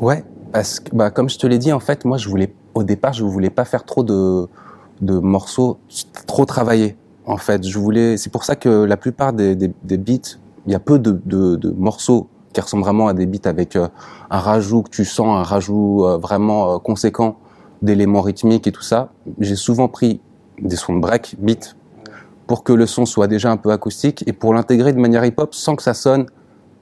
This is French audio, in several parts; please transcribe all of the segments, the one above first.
Ouais, parce que bah, comme je te l'ai dit, en fait, moi, je voulais, au départ, je voulais pas faire trop de, de morceaux trop travaillés. En fait, je voulais. C'est pour ça que la plupart des, des, des beats, il y a peu de, de, de, morceaux qui ressemblent vraiment à des beats avec euh, un rajout que tu sens, un rajout euh, vraiment euh, conséquent d'éléments rythmiques et tout ça. J'ai souvent pris des sons de break, beat, pour que le son soit déjà un peu acoustique et pour l'intégrer de manière hip-hop sans que ça sonne,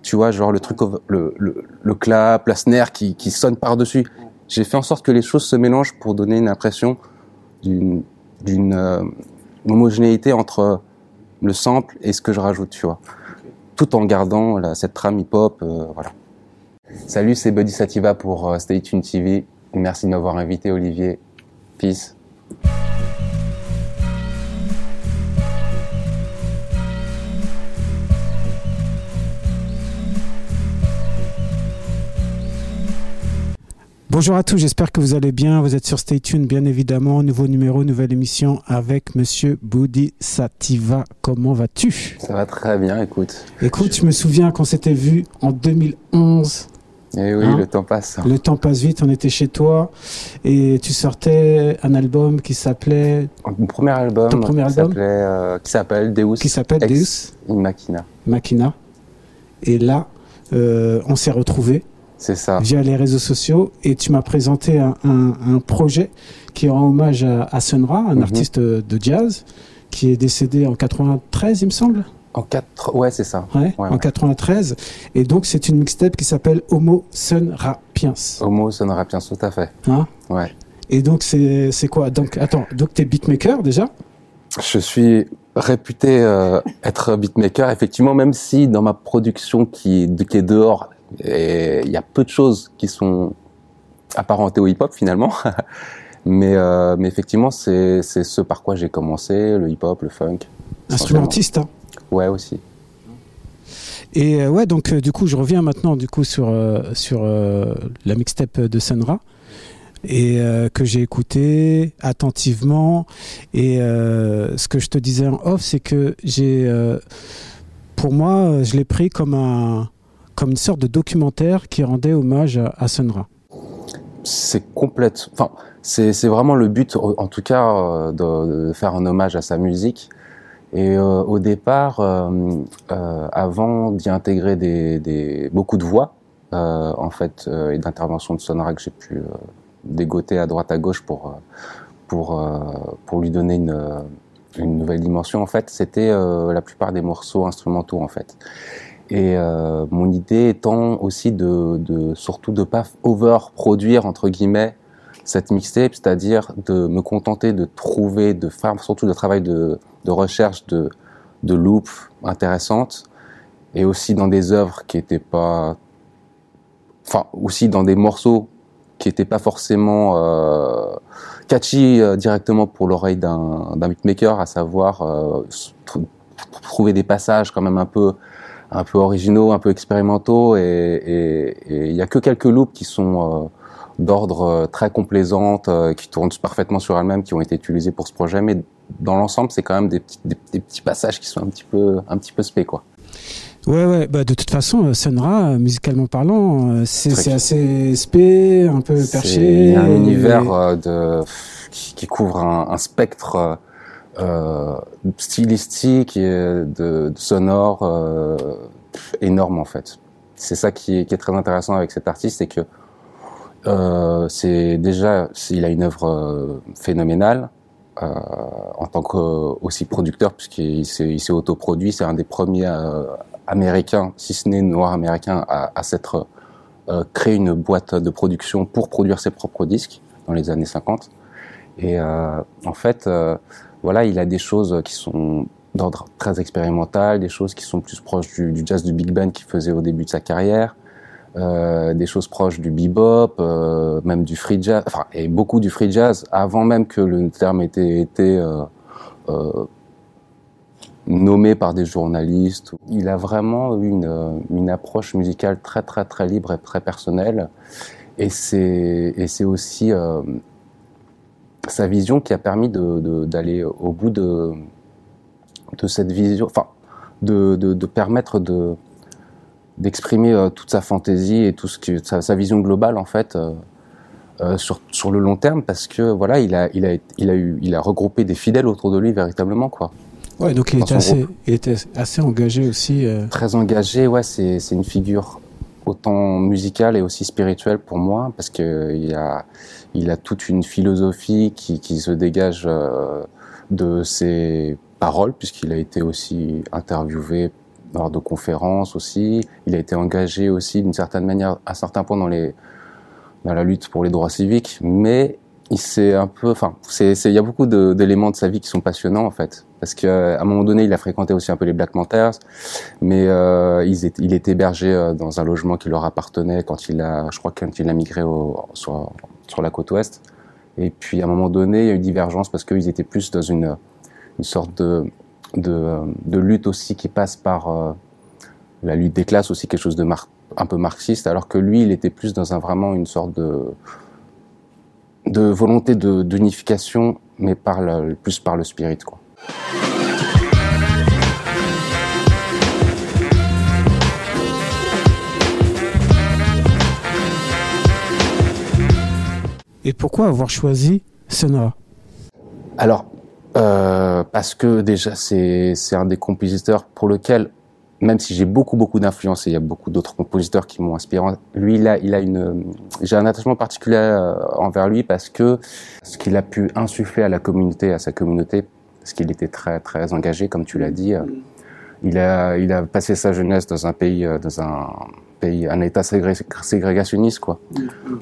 tu vois, genre le truc, le, le, clap, la snare qui, qui sonne par-dessus. J'ai fait en sorte que les choses se mélangent pour donner une impression d'une d'une euh, homogénéité entre le sample et ce que je rajoute, tu vois, tout en gardant là, cette trame hip-hop, euh, voilà. Salut, c'est Buddy Sativa pour euh, Stay Tuned TV. Merci de m'avoir invité, Olivier. Peace. Bonjour à tous, j'espère que vous allez bien. Vous êtes sur Stay Tuned, bien évidemment. Nouveau numéro, nouvelle émission avec Monsieur Boudi Sativa. Comment vas-tu? Ça va très bien, écoute. Écoute, je me souviens qu'on s'était vu en 2011. Eh oui, Hein? le temps passe. Le temps passe vite, on était chez toi et tu sortais un album qui s'appelait Mon premier album, Ton premier qui album euh, qui s'appelle Deus, qui s'appelle Deus? In Machina. Machina. Et là, euh, on s'est retrouvés C'est ça. via les réseaux sociaux et tu m'as présenté un, un- un projet qui rend hommage à, à Sun Ra, un Mhm. artiste de jazz qui est décédé en 93, il me semble. En quatre, ouais, c'est ça. Ouais, Ouais, en ouais. 93. Et donc, c'est une mixtape qui s'appelle Homo Sun Rapiens. Homo sonora bien, tout à fait. Hein Ouais. et donc, c'est c'est quoi? Donc, attends, donc t'es beatmaker déjà? Je suis réputé euh, être beatmaker, effectivement, même si dans ma production qui, qui est dehors, et il y a peu de choses qui sont apparentées au hip-hop finalement. mais, euh, mais effectivement, c'est ce par quoi j'ai commencé, le hip-hop, le funk. Instrumentiste. hein. Ouais, aussi. Et euh, ouais, donc euh, du coup, je reviens maintenant du coup sur euh, sur la mixtape de Sunra et euh, que j'ai écouté attentivement. Et euh, ce que je te disais en off, c'est que j'ai, euh, pour moi, je l'ai pris comme un comme une sorte de documentaire qui rendait hommage à, Sunra. C'est complète. Enfin, c'est vraiment le but, en tout cas, euh, de, faire un hommage à sa musique. Et euh, au départ, euh, avant d'y intégrer des, des beaucoup de voix, en fait, et d'interventions de Sonora que j'ai pu dégoter à droite à gauche pour pour pour lui donner une une nouvelle dimension. En fait, c'était la plupart des morceaux instrumentaux, en fait. Et euh, mon idée étant aussi de, de surtout de pas overproduire entre guillemets cette mixtape, c'est-à-dire de me contenter de trouver, de faire surtout le travail de, de recherche de, de loops intéressantes et aussi dans des œuvres qui étaient pas, enfin aussi dans des morceaux qui étaient pas forcément euh, catchy euh, directement pour l'oreille d'un beatmaker, à savoir euh, trouver des passages quand même un peu un peu originaux, un peu expérimentaux, et et- et il y a que quelques loops qui sont euh, d'ordre euh, très complaisante, euh, qui tournent parfaitement sur elles-mêmes, qui ont été utilisés pour ce projet, mais dans l'ensemble, c'est quand même des petits, des, des petits passages qui sont un petit peu, un petit peu spé, quoi. Ouais, ouais, bah de toute façon, Sunra, musicalement parlant, c'est c'est assez spé, un peu C'est perché. un et- univers de, qui, qui couvre un, un spectre stylistique et de, sonore euh, énorme en fait. C'est ça qui est, qui est très intéressant avec cet artiste, c'est que euh, c'est déjà, il a une œuvre euh, phénoménale euh, en tant que aussi producteur puisqu'il s'est autoproduit. C'est un des premiers euh, américains, si ce n'est noir américain, à, à s'être euh, créé une boîte de production pour produire ses propres disques dans les années 50. Et euh, en fait, euh, voilà, il a des choses qui sont d'ordre très expérimental, des choses qui sont plus proches du, jazz du big band qu'il faisait au début de sa carrière, euh, des choses proches du bebop, euh, même du free jazz, enfin, et beaucoup du free jazz avant même que le terme ait été, euh, euh, nommé par des journalistes. Il a vraiment eu une, euh, une approche musicale très très très libre et très personnelle. Et c'est et c'est aussi euh, sa vision qui a permis de- de- d'aller au bout de de cette vision, enfin de, de, de permettre de d'exprimer toute sa fantaisie et tout ce que sa, sa vision globale en fait sur sur le long terme parce que voilà il a il a il a eu il a regroupé des fidèles autour de lui véritablement quoi. Ouais, donc il était, assez, il était assez engagé aussi. Très engagé, ouais, c'est une figure autant musicale et aussi spirituelle pour moi, parce que il a, il a toute une philosophie qui, se dégage euh, de ses paroles, puisqu'il a été aussi interviewé lors de conférences aussi. Il a été engagé aussi d'une certaine manière, à certains points dans dans la lutte pour les droits civiques, mais il un peu, enfin, il y a beaucoup d'éléments de, sa vie qui sont passionnants en fait, parce qu'à un moment donné, il a fréquenté aussi un peu les Black Panthers, mais euh, il, est, hébergé euh, dans un logement qui leur appartenait quand il a, je crois quand il a migré au, sur, sur la côte ouest. Et puis à un moment donné, il y a eu divergence parce qu'ils étaient plus dans une, une sorte de, de, lutte aussi qui passe par euh, la lutte des classes aussi quelque chose de mar un peu marxiste, alors que lui, il était plus dans un vraiment une sorte de de volonté d'unification, mais par plus par le spirit. Quoi. Et pourquoi avoir choisi Senra Alors, euh, parce que déjà, c'est un des compositeurs pour lequel même si j'ai beaucoup beaucoup d'influence et il y a beaucoup d'autres compositeurs qui m'ont inspiré, lui il il a une, j'ai un attachement particulier euh, envers lui parce que ce qu'il a pu insuffler à la communauté, à sa communauté, parce qu'il était très très engagé, comme tu l'as dit. Euh, il a, il a passé sa jeunesse dans un pays, dans un un état ségrégationniste quoi.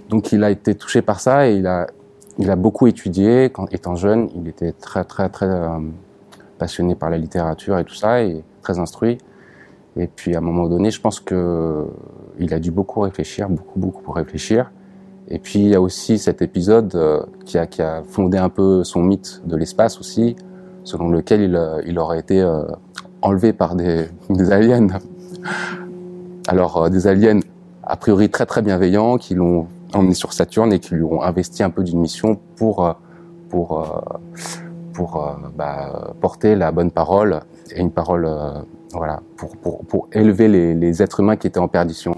Donc il a été touché par ça et il a, il a beaucoup étudié étant jeune. Il était très très très passionné par la littérature et tout ça et très instruit. Et puis à un moment donné, je pense que il a dû beaucoup réfléchir, beaucoup beaucoup réfléchir. Et puis il y a aussi cet épisode euh, qui, a, qui, a, fondé un peu son mythe de l'espace aussi, selon lequel il, euh, il aurait été euh, enlevé par des, des aliens. Alors des aliens a priori très très bienveillants qui l'ont emmené sur Saturne et qui lui ont investi un peu d'une mission pour pour pour bah, porter la bonne parole et une parole voilà, pour, pour, pour élever les, les, êtres humains qui étaient en perdition.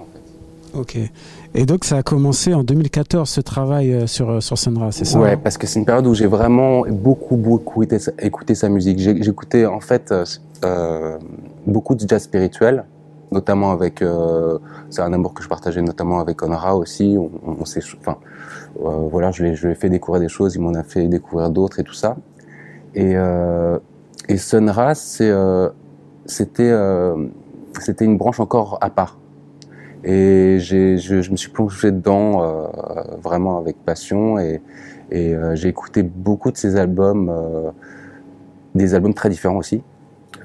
Ok. Et donc ça a commencé en 2014 ce travail euh, sur euh, sur Senra, c'est ça? Ouais, parce que c'est une période où j'ai vraiment beaucoup beaucoup écouté, sa musique. J'écoutais en fait euh, euh, beaucoup de jazz spirituel, notamment avec euh, c'est un amour que je partageais notamment avec Onra aussi. On, s'est, enfin euh, voilà, je lui ai fait découvrir des choses, il m'en a fait découvrir d'autres et tout ça. Et et Sunra, c'est c'était euh, c'était une branche encore à part. Et j'ai, je, je, me suis plongé dedans euh, vraiment avec passion et, et euh, j'ai écouté beaucoup de ces albums, euh, des albums très différents aussi.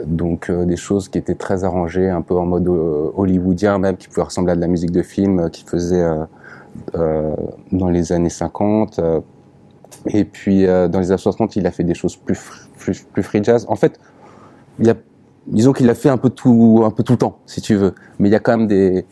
Donc euh, des choses qui étaient très arrangées, un peu en mode hollywoodien même, qui pouvaient ressembler à de la musique de film, qui faisait dans les années 50. et puis dans les années 60, il a fait des choses plus, free jazz. En fait, disons qu'il a fait un peu tout, un peu tout le temps, si tu veux. Mais il y a quand même des,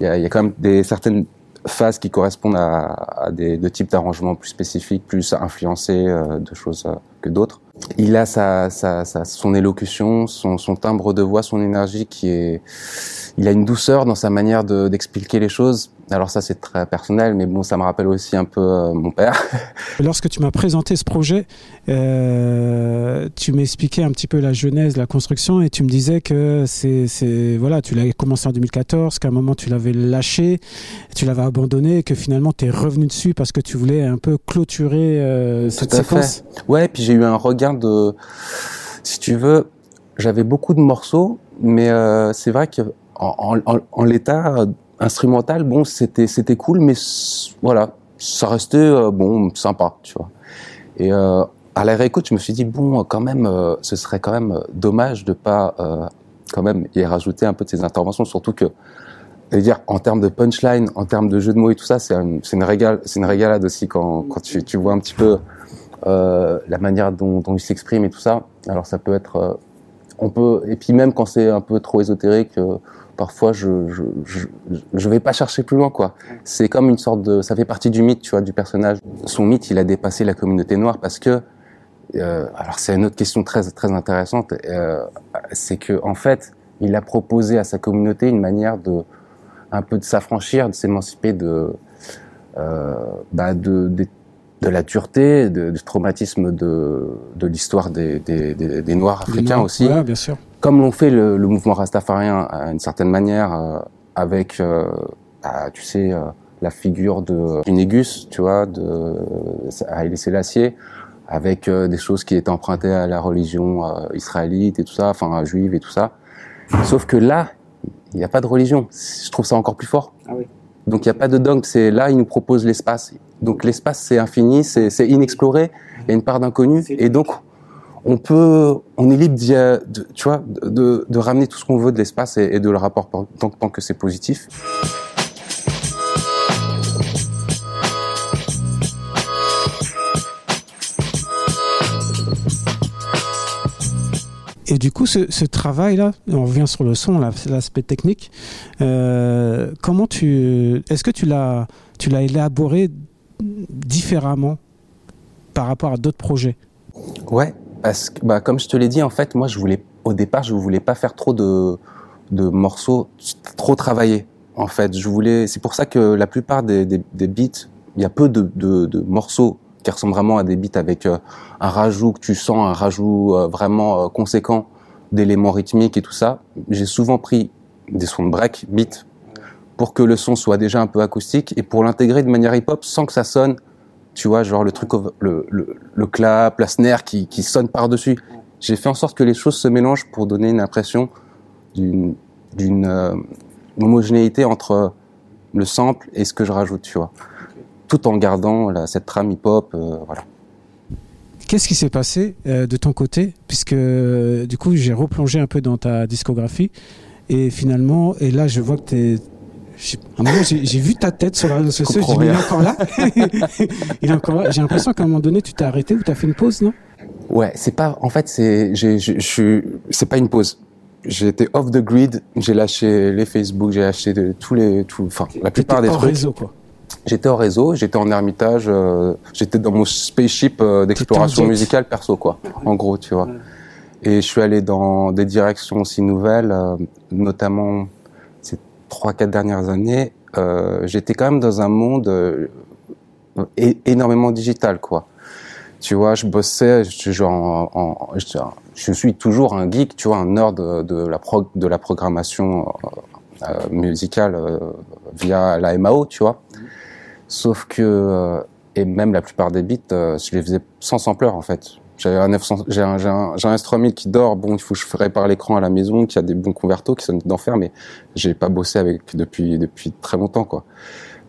il y a, quand même des certaines phases qui correspondent à, des de types d'arrangements plus spécifiques, plus influencés euh, de choses euh, que d'autres. Il a sa, sa, sa, son élocution, son, son timbre de voix, son énergie qui est, il a une douceur dans sa manière d'expliquer les choses alors ça c'est très personnel, mais bon ça me rappelle aussi un peu euh, mon père. Lorsque tu m'as présenté ce projet, euh, tu m'expliquais un petit peu la genèse, la construction, et tu me disais que c'est voilà, tu l'avais commencé en 2014, qu'à un moment tu l'avais lâché, tu l'avais abandonné, et que finalement tu es revenu dessus parce que tu voulais un peu clôturer euh, cette Tout à séquence. Fait. Ouais, puis j'ai un regain de, si tu veux, j'avais beaucoup de morceaux, mais euh, c'est vrai que en, l'état instrumental, bon, c'était c'était cool, mais voilà, ça restait euh, bon, sympa, tu vois. Et euh, à la réécoute, je me suis dit bon, quand même, euh, ce serait quand même dommage de pas euh, quand même y rajouter un peu de ces interventions, surtout que, dire, en termes de punchline, en termes de jeu de mots et tout ça, c'est une, une régal, une régalade aussi quand quand tu vois un petit peu euh, la manière dont, dont il s'exprime et tout ça. Alors ça peut être, on peut, et puis même quand c'est un peu trop ésotérique parfois je, je je, vais pas chercher plus loin quoi. C'est comme une sorte de ça fait partie du mythe tu vois du personnage. Son mythe il a dépassé la communauté noire parce que euh, alors c'est une autre question très très intéressante euh, c'est que en fait il a proposé à sa communauté une manière de un peu de s'affranchir, de s'émanciper de, euh, bah de, de, la dureté, de, du traumatisme de, de l'histoire des, des, des, des, Noirs africains aussi. Ouais, bien sûr. Comme l'ont fait le, le, mouvement rastafarien à une certaine manière, euh, avec, euh, bah, tu sais, euh, la figure de Négus, tu vois, de Haïlé Sélassié, avec euh, des choses qui étaient empruntées à la religion euh, israélite et tout ça, enfin juive et tout ça. Sauf que là, il n'y a pas de religion. Je trouve ça encore plus fort. Ah oui. Donc il n'y a pas de dogme. C'est là, il nous propose l'espace. Donc l'espace, c'est infini, c'est inexploré. Il y a une part d'inconnu. Et donc, on peut, on est libre de, de tu vois, de, de, ramener tout ce qu'on veut de l'espace et, et, de le rapporter tant, tant que c'est positif. Et du coup, ce, ce travail-là, on revient sur le son, l'aspect technique. Euh, comment tu, est-ce que tu l'as, tu l'as élaboré différemment par rapport à d'autres projets Ouais, parce que, bah, comme je te l'ai dit, en fait, moi, je voulais, au départ, je voulais pas faire trop de, de morceaux trop travaillés. En fait, je voulais, c'est pour ça que la plupart des, des, beats, il y a peu de, de, morceaux qui ressemble vraiment à des beats avec euh, un rajout que tu sens, un rajout euh, vraiment euh, conséquent d'éléments rythmiques et tout ça. J'ai souvent pris des sons de break, beat, pour que le son soit déjà un peu acoustique et pour l'intégrer de manière hip-hop sans que ça sonne, tu vois, genre le truc, le, le, le clap, la snare qui, qui sonne par-dessus. J'ai fait en sorte que les choses se mélangent pour donner une impression d'une euh, homogénéité entre le sample et ce que je rajoute, tu vois tout en gardant là, cette trame hip-hop. Euh, voilà. Qu'est-ce qui s'est passé euh, de ton côté? Puisque euh, du coup, j'ai replongé un peu dans ta discographie et finalement, et là, je vois que tu es. Un moment, j'ai vu ta tête sur la réseau social, j'ai dit, il est encore là? il est encore là. J'ai l'impression qu'à un moment donné, tu t'es arrêté ou tu as fait une pause, non? Ouais, c'est pas. En fait, c'est. Je suis. C'est pas une pause. J'ai été off the grid. J'ai lâché les Facebook. J'ai acheté de, tous les. Tout, enfin, la plupart des trucs. réseau, quoi. J'étais en réseau, j'étais en ermitage, euh, j'étais dans mon spaceship euh, d'exploration musicale perso, quoi. En gros, tu vois. Et je suis allé dans des directions aussi nouvelles, euh, notamment trois, quatre dernières années. Euh, j'étais quand même dans un monde euh, énormément digital, quoi. Tu vois, je bossais, je, suis toujours un geek, tu vois, un nerd de, la, programmation musicale via la MAO, tu vois. Sauf que, euh, et même la plupart des beats, euh, je les faisais sans sampleur en fait. J'avais un 900, j'ai un, j'ai un, j'ai un S3000 qui dort. Bon, il faut que je répare l'écran à la maison, qui a des bons convertos, qui sont d'enfer, mais j'ai pas bossé avec depuis depuis très longtemps quoi.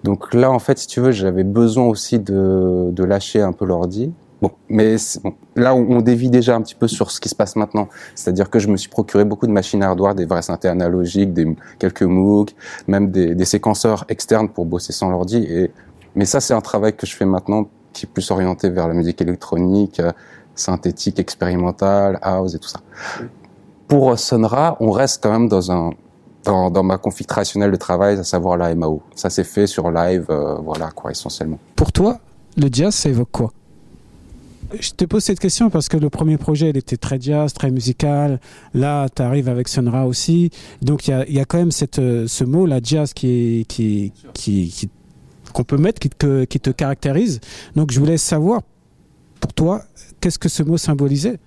Donc là, en fait, si tu veux, j'avais besoin aussi de, de lâcher un peu l'ordi. Bon, mais là, on dévie déjà un petit peu sur ce qui se passe maintenant. C'est-à-dire que je me suis procuré beaucoup de machines hardware, des vrais synthés analogiques, des quelques MOOC, même des, des séquenceurs externes pour bosser sans l'ordi. Et mais ça, c'est un travail que je fais maintenant qui est plus orienté vers la musique électronique, euh, synthétique, expérimentale, house et tout ça. Pour Sonra, on reste quand même dans un dans, dans ma config traditionnelle de travail, à savoir la MAO. Ça s'est fait sur live, euh, voilà quoi, essentiellement. Pour toi, le jazz, ça évoque quoi? Je te pose cette question parce que le premier projet, il était très jazz, très musical. Là, tu arrives avec Sonra aussi. Donc, il y a, y a, quand même cette, ce mot, la jazz, qui, qui, qui, qui qu'on peut mettre qui te, qui te caractérise. Donc je voulais savoir, pour toi, qu'est-ce que ce mot symbolisait?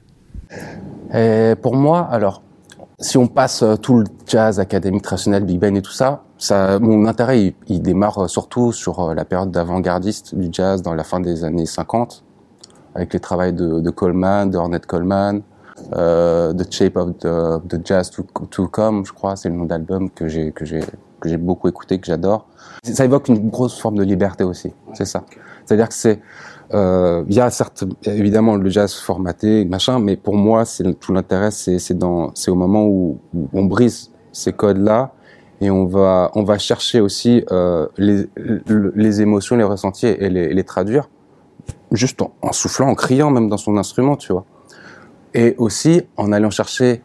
Pour moi, alors, si on passe tout le jazz académique traditionnel, Big Band et tout ça, mon intérêt, il, démarre surtout sur la période d'avant-gardiste du jazz dans la fin des années 50, avec les travaux de, Coleman, de Ornette Coleman, euh, The Shape of the, Jazz to, to Come, je crois, c'est le nom d'album que j'ai beaucoup écouté, que j'adore. Ça évoque une grosse forme de liberté aussi, c'est ça. C'est-à-dire que c'est, euh, il y a certes évidemment le jazz formaté, machin, mais pour moi, c'est tout l'intérêt, c'est c'est au moment où, on brise ces codes-là et on va on va chercher aussi euh, les les émotions, les ressentis et les, les traduire juste en soufflant, en criant même dans son instrument, tu vois. Et aussi en allant chercher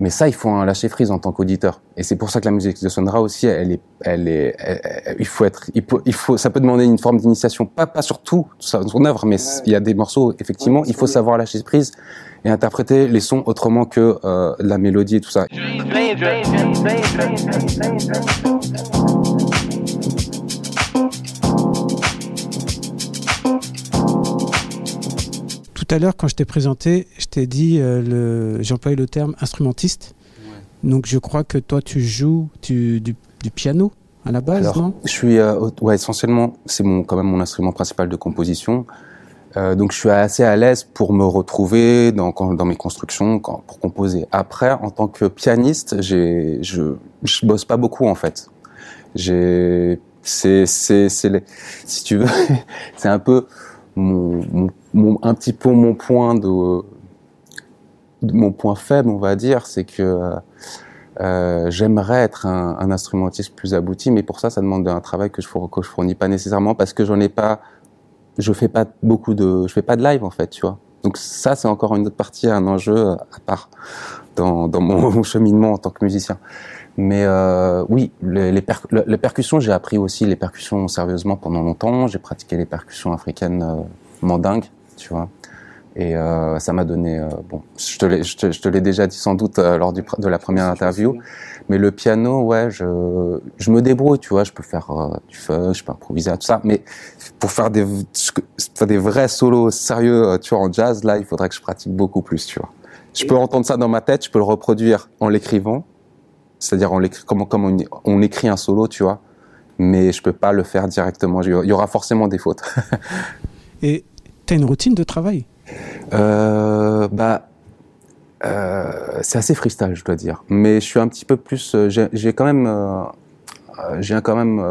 mais ça, il faut un lâcher prise en tant qu'auditeur. Et c'est pour ça que la musique de Sonra aussi, elle est, elle est, elle, il faut être, il faut, il faut, ça peut demander une forme d'initiation, pas, pas sur tout son œuvre, mais ouais. il y a des morceaux, effectivement, ouais, il faut savoir lâcher prise et interpréter les sons autrement que euh, la mélodie et tout ça. À l'heure, quand je t'ai présenté, je t'ai dit, euh, le... j'ai employé le terme instrumentiste. Donc je crois que toi, tu joues du, du, piano à la base, non? Je suis, euh, ouais, essentiellement, c'est mon, quand même mon instrument principal de composition. Euh, donc je suis assez à l'aise pour me retrouver dans, dans mes constructions, quand, pour composer. Après, en tant que pianiste, j'ai, je, je bosse pas beaucoup en fait. J'ai, c'est, c'est, c'est, si tu veux, c'est un peu mon, mon, un petit peu mon point de, mon point faible, on va dire, c'est que euh, j'aimerais être un, instrumentiste plus abouti, mais pour ça, ça demande un travail que je, que je fournis pas nécessairement parce que j'en ai pas je fais pas beaucoup de, je fais pas de live en fait, tu vois. Donc ça, c'est encore une autre partie, un enjeu euh, à part dans, dans mon, cheminement en tant que musicien. Mais euh, oui, les percussions, j'ai appris aussi les percussions sérieusement pendant longtemps. J'ai pratiqué les percussions africaines euh, mandingues, tu vois. Et euh, ça m'a donné, euh, bon, je te l'ai, je te, l'ai déjà dit sans doute euh, lors du, de la première interview, mais le piano, ouais, je, je me débrouille, tu vois, je peux faire du feu, je peux improviser tout ça, mais pour faire des, faire des vrais solos sérieux, tu vois, en jazz, là, il faudrait que je pratique beaucoup plus, tu vois. Je peux entendre ça dans ma tête, je peux le reproduire en l'écrivant, c'est-à-dire en comment, comment on, on écrit un solo, tu vois, mais je peux pas le faire directement. Il y aura forcément des fautes. Et une routine de travail euh, bah, euh, c'est assez freestyle, je dois dire. Mais je suis un petit peu plus. Euh, j'ai quand même, quand même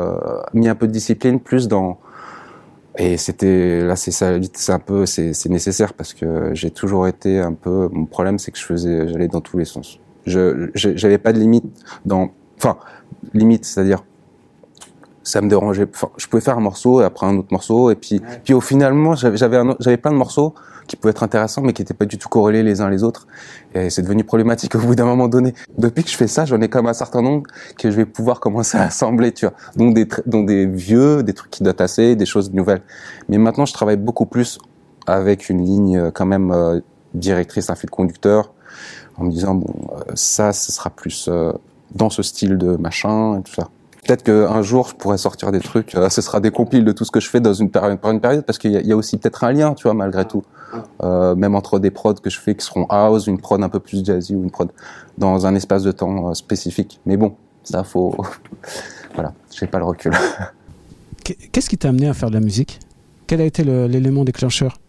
mis un peu de discipline plus dans. Et c'était là, c'est ça, c'est un peu, c'est nécessaire parce que j'ai toujours été un peu. Mon problème, c'est que je faisais, j'allais dans tous les sens. Je, j'avais pas de limite dans. Enfin, limite, c'est-à-dire ça me dérangeait. Enfin, je pouvais faire un morceau et après un autre morceau et puis puis au finalement j'avais j'avais plein de morceaux qui pouvaient être intéressants, mais qui n'étaient pas du tout corrélés les uns les autres. Et c'est devenu problématique au bout d'un moment donné. Depuis que je fais ça, j'en ai quand même un certain nombre que je vais pouvoir commencer à assembler, tu vois. Donc des, donc des vieux, des trucs qui datent assez, des choses nouvelles. Mais maintenant, je travaille beaucoup plus avec une ligne euh, quand même euh, directrice, un fil conducteur, en me disant, bon, euh, ça, ce sera plus dans ce style de machin et tout ça. Peut-être qu'un jour, je pourrais sortir des trucs. ce sera des compiles de tout ce que je fais dans une période, par une période, parce qu'il y, y, a aussi peut-être un lien, tu vois, malgré tout. Euh, même entre des prods que je fais qui seront house, une prod un peu plus jazzy ou une prod dans un espace de temps euh, spécifique. Mais bon, ça faut, voilà, j'ai pas le recul. Qu'est-ce qui t'a amené à faire de la musique? Quel a été l'élément déclencheur?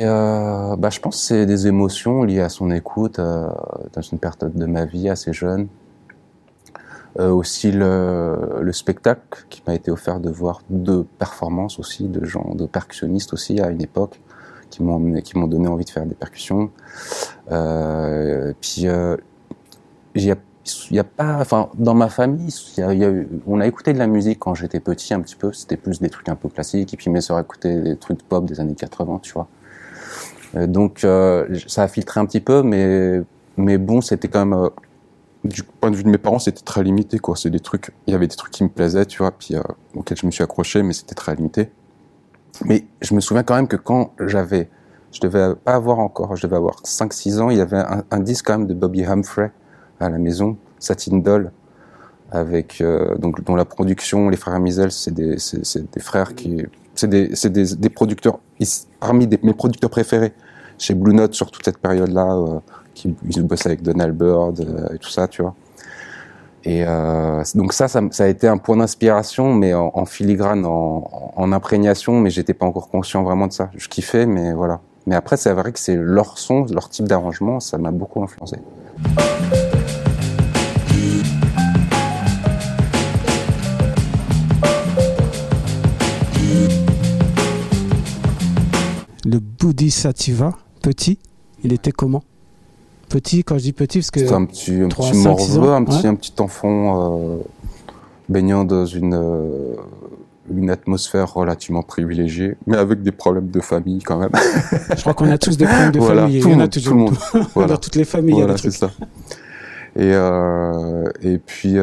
Euh, bah, je pense que c'est des émotions liées à son écoute euh, dans une période de ma vie assez jeune. Euh, aussi le, le, spectacle qui m'a été offert de voir deux performances aussi de gens, de percussionnistes aussi à une époque qui m'ont qui m'ont donné envie de faire des percussions. Euh, puis euh, il y a pas, enfin, dans ma famille, y a, y a on a écouté de la musique quand j'étais petit un petit peu. C'était plus des trucs un peu classiques. Et puis mes sœurs écoutaient des trucs pop des années 80, tu vois. Euh, donc euh, ça a filtré un petit peu, mais mais bon, c'était quand même euh, du point de vue de mes parents, c'était très limité, quoi. C'est des trucs, il y avait des trucs qui me plaisaient, tu vois, puis auxquels je me suis accroché, mais c'était très limité. Mais je me souviens quand même que quand j'avais, je devais pas avoir encore, je devais avoir 5-6 ans, il y avait un, disque quand même de Bobby Humphrey à la maison, Satin Doll, avec euh, donc dont la production, les frères Misel, c'est des, frères qui, c'est des, des, producteurs, parmi mes producteurs préférés chez Blue Note sur toute cette période-là, euh, ils bossaient avec Donald Byrd euh, et tout ça, tu vois. Et euh, donc ça, ça, a été un point d'inspiration, mais en, filigrane, en, en, imprégnation, mais j'étais pas encore conscient vraiment de ça. Je kiffais, mais voilà. Mais après, c'est vrai que c'est leur son, leur type d'arrangement, ça m'a beaucoup influencé. Le Bodhisattva, petit, il était comment? Petit, quand je dis petit, parce que. C'est un petit, un petit morveux, un petit, un petit enfant euh, baignant dans une, euh, une atmosphère relativement privilégiée, mais avec des problèmes de famille quand même. je crois qu'on a tous des problèmes de voilà, famille. Tout il y en a toujours. Tout le monde. voilà. Dans toutes les familles. Voilà, ça. Et, euh, et puis,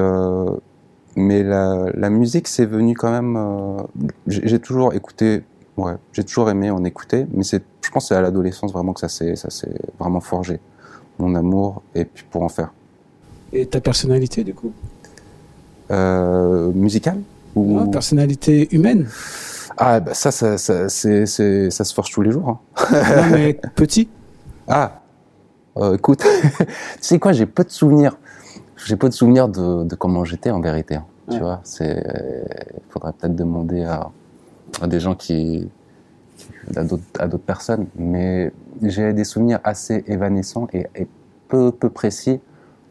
mais la, la musique, c'est venu quand même. J'ai toujours écouté Ouais, j'ai toujours aimé en écouter, mais c'est, je pense que c'est à l'adolescence vraiment que ça s'est, ça s'est vraiment forgé. Mon amour, et puis pour en faire. Et ta personnalité, du coup? Euh, musical ou... Non, Personnalité humaine Ah, bah ça, ça, ça, c'est, c'est, ça se forge tous les jours. hein. Non, mais petit Ah, euh, écoute, tu sais quoi, j'ai peu de souvenirs. J'ai peu de souvenirs de, de comment j'étais en vérité. hein. Tu vois, c'est, il faudrait peut-être demander à, à des gens qui, à d'autres, personnes. Mais j'ai des souvenirs assez évanescents et, et peu, peu précis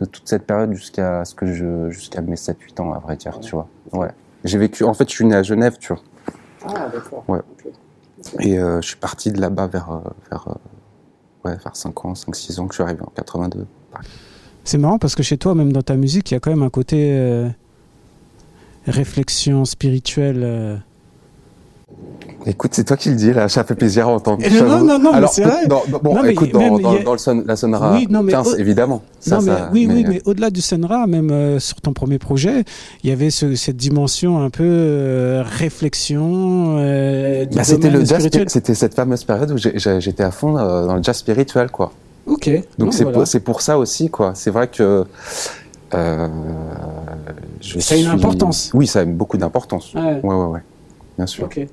de toute cette période jusqu'à ce que je, jusqu'à mes 7-8 ans, à vrai dire, tu vois. Ouais. J'ai vécu, en fait, je suis né à Genève, tu vois. Ah, d'accord. Ouais. Et euh, je suis parti de là-bas vers, euh, vers, euh, ouais, vers 5 ans, 5-6 ans que je suis arrivé en 82. C'est marrant parce que chez toi, même dans ta musique, il y a quand même un côté euh, réflexion spirituelle. euh. Écoute, c'est toi qui le dis là, ça fait plaisir à entendre. Eh, non, non, non, mais c'est vrai. dans- bon, Non, mais écoute, dans, dans, il y a- dans le son, la Sonora Oui, non, mais 15, au- évidemment. Ça, non, mais, ça- oui, oui, mais- au-delà du Senra, même euh, sur ton premier projet, il y avait ce- cette dimension un peu euh, réflexion. euh, Bah, c'était le jazz, c'était cette fameuse période où j'étais à fond euh, dans le jazz spirituel, quoi. Ok. Donc c'est voilà. pour, ça aussi, quoi. C'est vrai que Ça a une importance. Oui, ça a beaucoup d'importance. Ouais. Ouais, ouais, ouais. Bien sûr. Ok.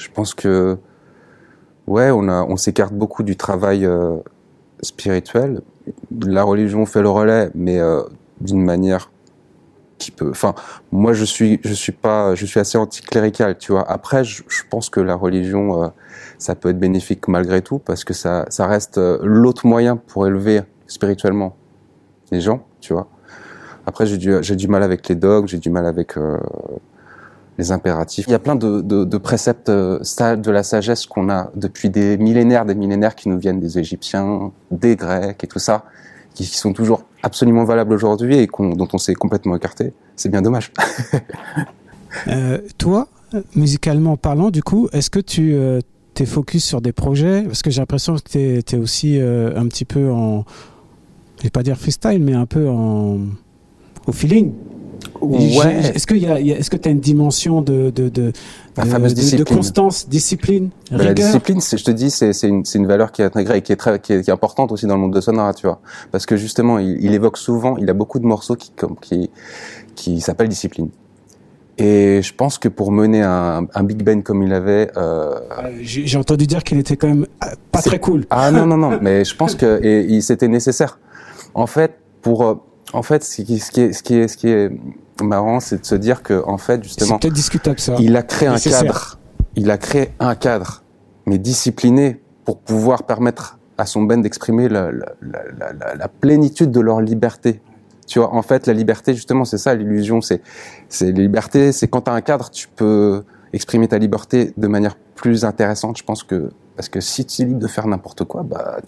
Je pense que ouais, on s'écarte beaucoup du travail euh, spirituel. La religion fait le relais, mais euh, d'une manière qui peut. Enfin, moi, je suis, je suis pas, je suis assez anticlérical, tu vois. Après, je, pense que la religion, euh, ça peut être bénéfique malgré tout, parce que ça, ça reste l'autre moyen pour élever spirituellement les gens, tu vois. Après, j'ai du, j'ai du mal avec les dogmes, j'ai du mal avec les impératifs. Il y a plein de, préceptes euh, de la sagesse qu'on a depuis des millénaires, des millénaires qui nous viennent des Égyptiens, des Grecs et tout ça, qui, sont toujours absolument valables aujourd'hui et dont on s'est complètement écarté. C'est bien dommage. Euh, toi, musicalement parlant, du coup, est-ce que tu euh, t'es focus sur des projets? Parce que j'ai l'impression que tu es, aussi un petit peu en. Je vais pas dire freestyle, mais un peu en. au feeling. Est-ce que est-ce tu as une dimension de, de, de, La de- fameuse de- de discipline. constance, discipline, Bah, la rigueur? discipline, c'est- je te dis, c'est c'est une, c'est une valeur qui est intégrée et qui est très, qui est, qui est importante aussi dans le monde de Sonora, tu vois. Parce que justement, il, il évoque souvent, il a beaucoup de morceaux qui, comme, qui, qui s'appellent discipline. Et je pense que pour mener un, un big band comme il avait, euh, J'ai entendu dire qu'il était quand même euh, pas très cool. ah non non non, mais je pense que et, c'était nécessaire. En fait, pour, euh, en fait, ce qui, ce qui est, ce qui est, ce qui est marrant, c'est de se dire que en fait, C'est justement, peut-être discutable ça. il a créé un cadre. Il a créé un cadre, mais discipliné pour pouvoir permettre à son band d'exprimer la, la, la, la, la plénitude de leur liberté. Tu vois, en fait, la liberté, justement, c'est ça l'illusion. C'est, c'est la liberté. C'est quand tu as un cadre, tu peux exprimer ta liberté de manière plus intéressante. Je pense que parce que si tu es libre de faire n'importe quoi, bah,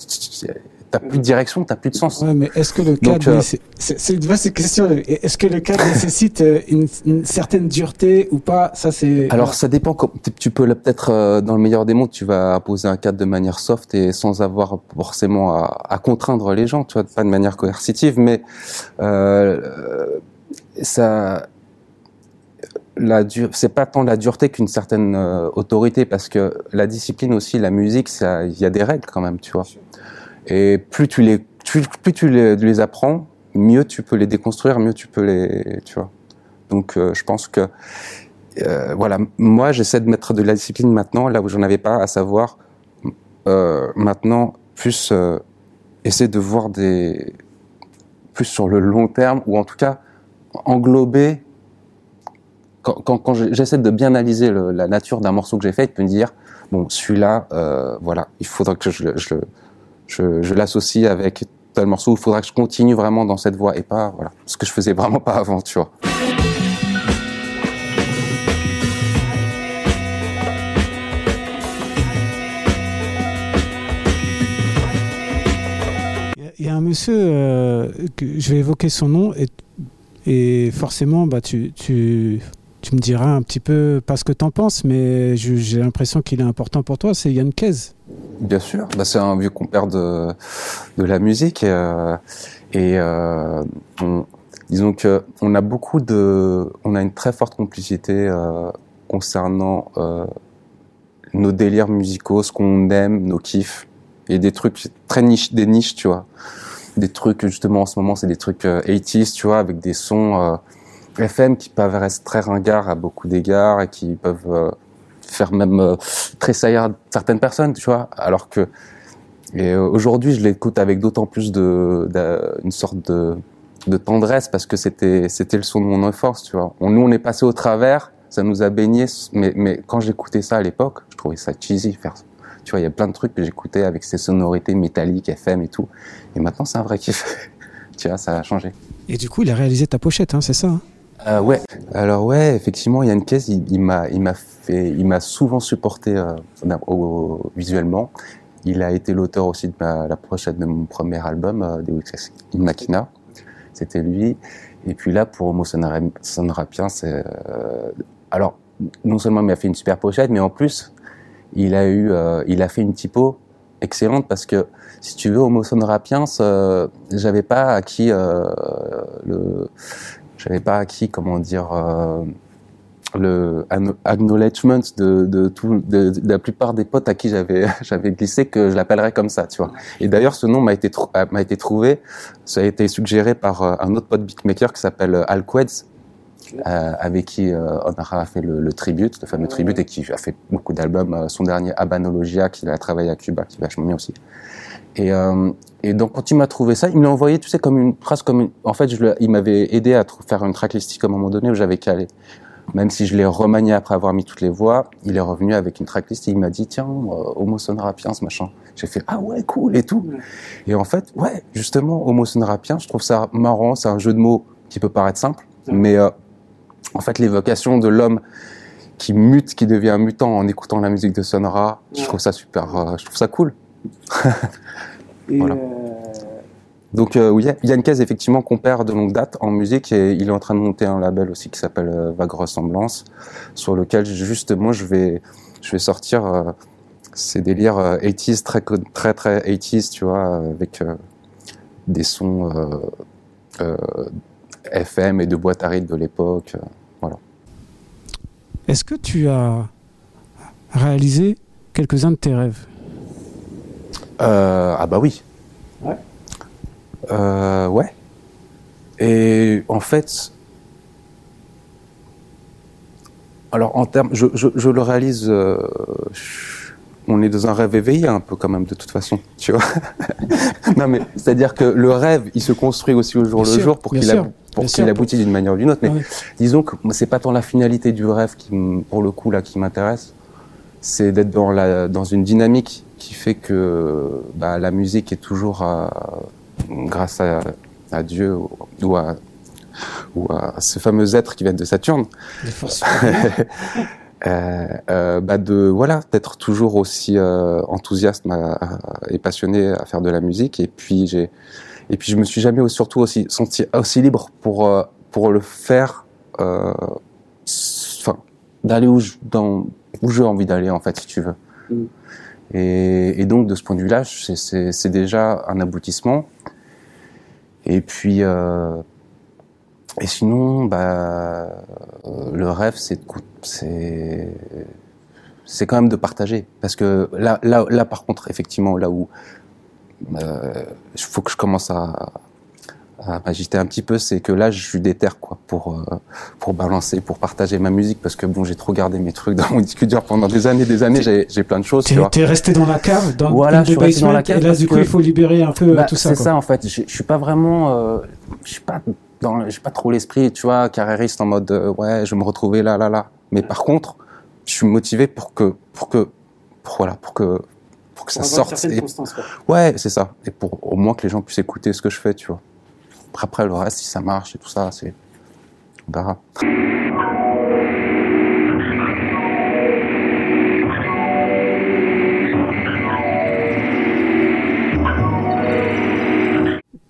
t'as plus de direction, t'as plus de sens. Ouais, mais est-ce que le cadre, euh, c'est- une vaste question. Est-ce que le cadre nécessite euh, une, une certaine dureté ou pas? Ça, c'est. Alors ça dépend. tu- peux peut-être euh, dans le meilleur des mondes, tu vas poser un cadre de manière soft et sans avoir forcément à, à contraindre les gens, tu vois, pas de manière coercitive, mais euh, ça, la c'est pas tant la dureté qu'une certaine euh, autorité, parce que la discipline aussi, la musique, ça, il y a des règles quand même, tu vois. Et plus tu les, plus tu les, apprends, mieux tu peux les déconstruire, mieux tu peux les, tu vois. Donc euh, je pense que euh, voilà, moi j'essaie de mettre de la discipline maintenant là où j'en avais pas, à savoir euh, maintenant plus essayer de voir des plus sur le long terme ou en tout cas englober quand, j'essaie de bien analyser la nature d'un morceau que j'ai fait et de me dire bon celui-là voilà il faudra que je, je, je, l'associe avec tel morceau. Il faudra que je continue vraiment dans cette voie et pas ce que je faisais vraiment pas avant tu vois. Il y a- un monsieur, euh, que je vais évoquer son nom, et, forcément, bah, tu, tu me diras un petit peu pas ce que tu en penses, mais j'ai l'impression qu'il est important pour toi, c'est Yann Kez. Bien sûr, bah, c'est un vieux compère de, de la musique euh, et euh, on- disons que on a beaucoup de, on a une très forte complicité euh, concernant nos délires musicaux, ce qu'on aime, nos kiffs, et des trucs très niches, des niches, tu vois. Des trucs, justement, en ce moment, c'est des trucs 80s, tu vois, avec des sons FM qui peuvent rester très ringards à beaucoup d'égards et qui peuvent faire même tressaillir certaines personnes, tu vois, alors que et aujourd'hui, je l'écoute avec d'autant plus de, une sorte de, tendresse parce que c'était c'était le son de mon enfance, tu vois. nous, on est passé au travers, ça nous a baigné, mais mais quand j'écoutais ça à l'époque, je trouvais ça cheesy. Tu vois, il y a plein de trucs que j'écoutais avec ces sonorités métalliques, FM et tout. Et maintenant, c'est un vrai kiff. tu vois, ça a changé. Et du coup, il a réalisé ta pochette, hein, c'est ça hein? Euh, Ouais. Alors ouais, effectivement, il y a une. Il m'a il m'a fait, il m'a souvent supporté euh, visuellement. Il a été l'auteur aussi de la pochette de mon premier album, euh, Deus in Machina. C'était lui. Et puis là, pour Homo Sonrapien, c'est... Euh, alors, non seulement il m'a fait une super pochette, mais en plus, il a eu, euh, il a fait une typo excellente parce que, si tu veux, Homo Sonrapiens, euh, j'avais pas acquis euh, le, j'avais pas acquis, comment dire, euh, le acknowledgement de, de, tout, de, la plupart des potes à qui j'avais j'avais glissé que je l'appellerais comme ça, tu vois. Et d'ailleurs, ce nom m'a été m'a été trouvé, ça a été suggéré par euh, un autre pote beatmaker qui s'appelle euh, Al Queds, euh, avec qui euh, on a fait le, le tribute, le fameux tribute, et qui a fait beaucoup d'albums. son dernier Abanologia, qu'il a travaillé à Cuba, qui est vachement bien aussi. Et, et donc quand il m'a trouvé ça, il me l'a envoyé, tu sais, comme une trace, comme une... en fait, je il m'avait aidé à faire une tracklist à un moment donné où j'avais calé même si je l'ai remanié après avoir mis toutes les voix, il est revenu avec une tracklist et il m'a dit tiens, euh, Homo Sonrapiens, machin. J'ai fait ah ouais cool et tout. Et en fait, ouais, justement, Homo Sonrapiens, je trouve ça marrant, c'est un jeu de mots qui peut paraître simple, mais euh, en fait l'évocation de l'homme qui mute, qui devient mutant en écoutant la musique de Sonra, je trouve ça super, euh, je trouve ça cool. Et voilà. Donc euh, oui, Yann Kez, effectivement, compère de longue date en musique et il est en train de monter un label aussi qui s'appelle euh, Vague Ressemblance, sur lequel justement je vais, je vais sortir euh, ces délires 80s, euh, très, très, très 80s, tu vois, avec des sons FM et de boîtes à rythme de l'époque. voilà. Est-ce que tu as réalisé quelques-uns de tes rêves? Ah bah oui. Ouais. Euh, ouais. Et en fait, alors en termes, je, je, je, le réalise. Euh, on est dans un rêve éveillé un peu quand même de toute façon, tu vois. non mais c'est-à-dire que le rêve, il se construit aussi au jour le jour pour qu'il pour qu'il aboutisse d'une manière ou d'une autre. Mais disons que c'est pas tant la finalité du rêve qui, pour le coup là, qui m'intéresse. C'est d'être dans la dans une dynamique qui fait que bah, la musique est toujours à, grâce à, à Dieu ou à, ou à ce fameux être qui vient de Saturne, euh, euh, bah de voilà d'être toujours aussi euh, enthousiaste et passionné à faire de la musique. Et puis j'ai et puis je me suis jamais surtout aussi senti aussi libre pour pour le faire euh, enfin d'aller où je, dans où j'ai envie d'aller en fait si tu veux. Mm. Et, et, donc de ce point de vue là c'est déjà un aboutissement. Et puis, euh, et sinon, bah, le rêve, c'est c'est c'est quand même de partager, parce que là, là, là, par contre, effectivement, là où il euh, faut que je commence à, à m'agiter un petit peu, c'est que là, je suis déter quoi pour euh, pour balancer, pour partager ma musique, parce que bon, j'ai trop gardé mes trucs dans mon disque dur pendant des années, des années. J'ai j'ai plein de choses. Tu es resté dans la cave, dans voilà, je suis dans la cave. Et là, du coup, il faut libérer un peu bah, tout ça. C'est ça en fait. Je, suis pas vraiment, euh, je suis pas dans, j'ai pas trop l'esprit, tu vois, carriériste en mode euh, ouais, je vais me retrouver là, là, là. Mais par contre, je suis motivé pour que, pour que, pour, voilà, pour que pour que ça sorte. Et, ouais, c'est ça. Et pour au moins que les gens puissent écouter ce que je fais, tu vois. Après, le reste, si ça marche et tout ça, c'est. On verra.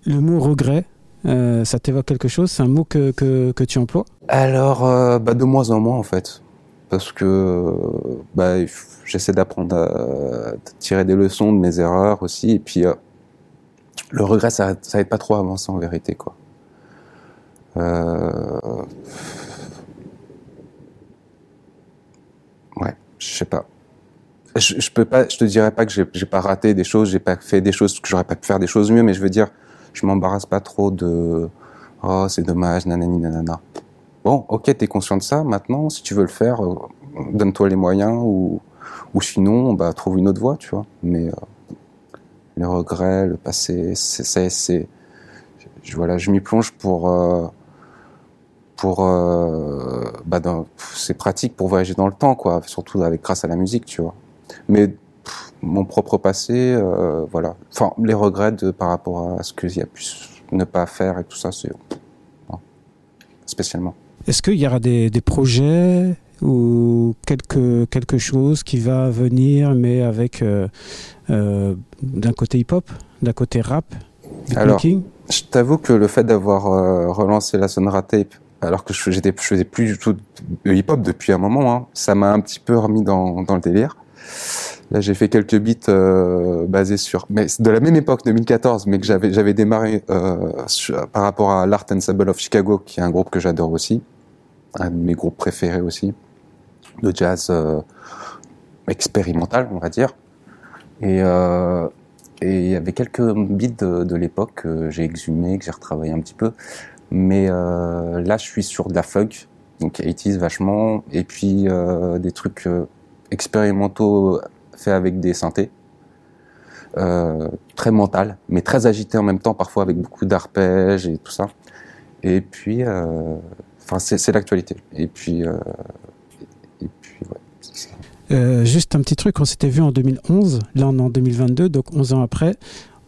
Le mot regret, euh, ça t'évoque quelque chose? C'est un mot que, que, que, tu emploies? Alors, euh, bah, de moins en moins en fait. Parce que bah, j'essaie d'apprendre à tirer des leçons de mes erreurs aussi. Et puis, euh, le regret, ça, ça pas trop à avancer en vérité, quoi. Euh... Ouais, je sais pas. je, je peux pas, je te dirais pas que j'ai j'ai pas raté des choses, j'ai pas fait des choses que j'aurais pas pu faire des choses mieux, mais je veux dire, je m'embarrasse pas trop de oh c'est dommage, nanani nanana. Bon, ok, t'es conscient de ça. Maintenant, si tu veux le faire, euh, donne-toi les moyens ou ou sinon, bah trouve une autre voie, tu vois. Mais euh, les regrets, le passé, c'est c'est je, voilà, je m'y plonge pour euh, pour euh, bah c'est pratique pour voyager dans le temps quoi surtout avec grâce à la musique tu vois. Mais mon propre passé euh, voilà. Enfin les regrets de, par rapport à ce que j'ai pu s- ne pas faire et tout ça c'est non, spécialement. Est-ce qu'il y aura des projets ou quelque, quelque chose qui va venir, mais avec euh, euh, d'un côté hip-hop, d'un côté rap, Alors, je t'avoue que le fait d'avoir euh, relancé la Sonra Tape alors que je je faisais plus du tout de hip-hop depuis un moment, hein, ça m'a un petit peu remis dans, dans le délire. Là, j'ai fait quelques beats euh, basés sur, mais c'est de la même époque, 2014, mais que j'avais j'avais démarré euh, sur- par rapport à l'Art Ensemble of Chicago, qui est un groupe que j'adore aussi, un de mes groupes préférés aussi, de jazz euh, expérimental, on va dire. Et euh, et il y avait quelques beats de, l'époque que j'ai exhumés, que j'ai retravaillé un petit peu. Mais euh, là, je suis sur de la funk, donc 80s vachement, et puis euh, des trucs expérimentaux faits avec des synthés. Très mental, mais très agité en même temps, parfois avec beaucoup d'arpèges et tout ça. Et puis, enfin, c'est l'actualité. Et puis, et puis, ouais, c'est ça. Euh, juste un petit truc, on s'était vu en 2011, là on est en 2022, donc 11 ans après.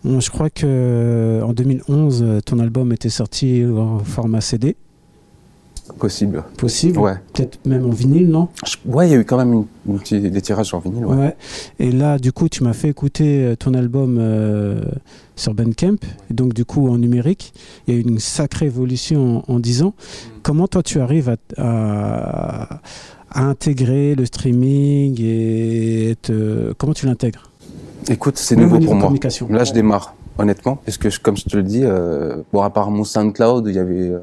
On- je crois que euh, en 2011, euh, ton album était sorti en format CD, possible. possible, Ouais. peut-être même en vinyle, non? Je- Ouais, il y a eu quand même une, des tirages en vinyle. Ouais. Ouais. Et là, du coup, tu m'as fait écouter ton album euh, sur Bandcamp, et donc du coup en numérique. Il y a eu une sacrée évolution en, en 10 ans. Comment toi tu arrives à, à, à intégrer le streaming et te- comment tu l'intègres? Écoute, c'est nouveau pour moi. Là, je démarre, honnêtement, parce que je- comme je te le dis, euh, bon, à part mon SoundCloud, il y avait, euh,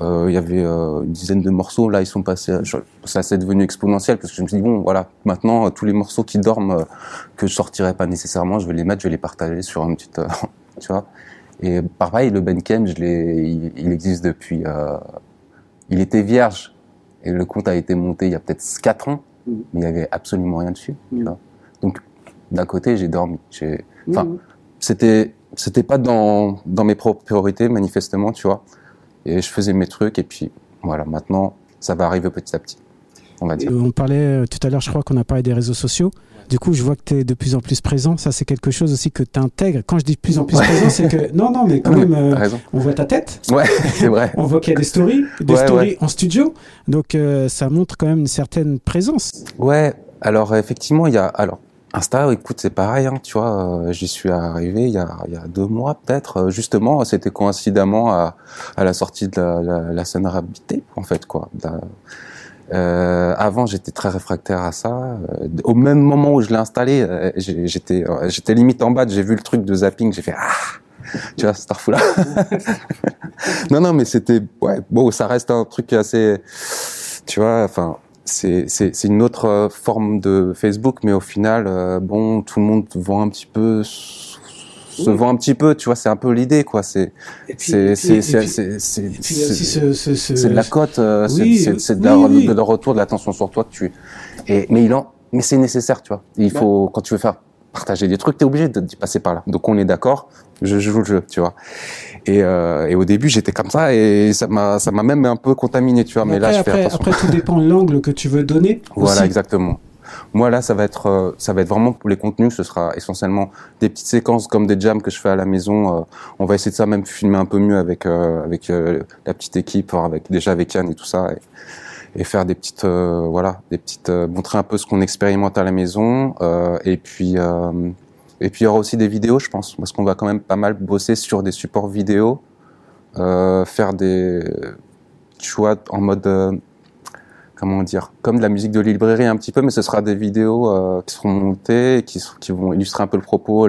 euh, il y avait euh, une dizaine de morceaux. Là, ils sont passés. je- Ça, c'est devenu exponentiel parce que je me suis dit bon, voilà, maintenant euh, tous les morceaux qui dorment euh, que je sortirais pas nécessairement, je vais les mettre, je vais les partager sur une petite, euh, tu vois. Et pareil, le Bandcamp, je l'ai, il, il existe depuis. euh, il était vierge et le compte a été monté il y a peut-être 4 ans, Mhm. mais il y avait absolument rien dessus. tu Mhm. vois. Donc d'un côté, j'ai dormi. Enfin, c'était c'était pas dans dans mes propres priorités manifestement, tu vois. Et je faisais mes trucs et puis voilà, maintenant ça va arriver petit à petit, on va dire. Euh, On parlait euh, tout à l'heure, je crois qu'on a parlé des réseaux sociaux. Du coup, je vois que tu es de plus en plus présent. Ça, c'est quelque chose aussi que tu intègres. Quand je dis de plus en plus Ouais. présent, c'est que. Non, non, mais quand même, euh, on voit ta tête. Ouais, c'est vrai. On voit qu'il y a des stories, des Ouais, stories ouais. en studio. Donc, euh, ça montre quand même une certaine présence. Ouais, alors effectivement, il y a alors Insta, écoute, c'est pareil, hein, tu vois, euh, j'y suis arrivé il y a, il y a deux mois peut-être. Euh, Justement, c'était coïncidemment à, à la sortie de la, la, la scène Rabité, en fait, quoi. La- euh, avant, j'étais très réfractaire à ça. Euh, au même moment où je l'ai installé, euh, j'étais, euh, j'étais limite en bas. J'ai vu le truc de zapping, j'ai fait ah, tu vois, Starful là. non, non, mais c'était ouais, bon, ça reste un truc assez, tu vois, enfin, c'est c'est c'est une autre forme de Facebook, mais au final, bon, tout le monde vend un petit peu, se vend un petit peu, tu vois, c'est un peu l'idée, quoi. C'est c'est c'est c'est de la cote, euh, c'est- Oui, c'est c'est de, oui, de retour, de l'attention sur toi que tu. Et mais il en, mais c'est nécessaire, tu vois. Il Bah. faut quand tu veux faire partager des trucs, t'es obligé de- passer par là. Donc on est d'accord, je joue le jeu, tu vois. Et, euh, et au début j'étais comme ça et ça m'a ça m'a même un peu contaminé, tu vois. Mais, après, là je fais après, attention. après, tout dépend de l'angle que tu veux donner. Voilà, aussi. exactement. Moi là, ça va être, euh, ça va être vraiment pour les contenus. Ce sera essentiellement des petites séquences comme des jams que je fais à la maison. Euh, on va essayer de ça, même filmer un peu mieux avec euh, avec la petite équipe, avec déjà avec Yann et tout ça, et, faire des petites, voilà, des petites, montrer un peu ce qu'on expérimente à la maison. Et puis et puis il y aura aussi des vidéos, je pense, parce qu'on va quand même pas mal bosser sur des supports vidéo, faire des, tu vois, en mode comment dire, comme de la musique de librairie un petit peu, mais ce sera des vidéos euh, qui seront montées, qui, vont illustrer un peu le propos,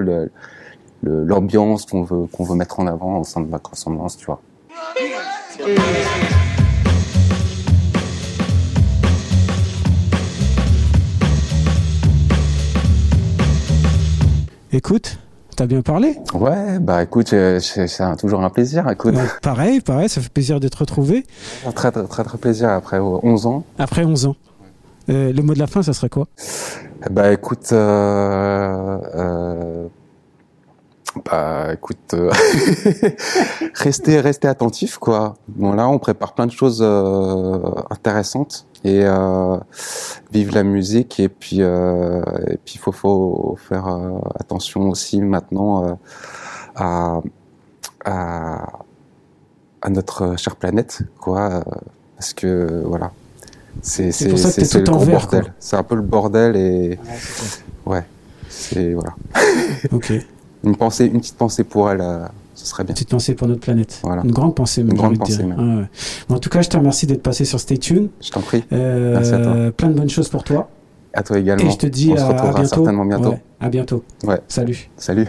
l'ambiance qu'on veut qu'on veut mettre en avant au sein de la ressemblance, tu vois. écoute, t'as bien parlé. Ouais, bah écoute, c'est toujours un plaisir. Écoute. pareil, pareil, ça fait plaisir de te retrouver. Très, très, très, très plaisir après 11 ans. Après 11 ans. Euh, le mot de la fin, ça serait quoi? Bah écoute, euh, euh, bah écoute, euh, restez, restez attentif quoi. Bon là, on prépare plein de choses euh, intéressantes et euh, vive la musique et puis et puis faut faut faire attention aussi maintenant à, à à notre chère planète quoi parce que voilà c'est c'est le gros bordel. C'est un peu le bordel et ouais, c'est voilà. ok. Une pensée, une petite pensée pour elle, euh, ce serait bien. Une petite pensée pour notre planète. Voilà. Une grande pensée. Une grande pensée. Même. en tout cas, je te remercie d'être passé sur Stay Tune. Je t'en prie. Euh, Merci à toi. Plein de bonnes choses pour toi. À toi également. Et je te dis On se à, retrouvera bientôt. certainement bientôt. à bientôt. Ouais. Salut. Salut.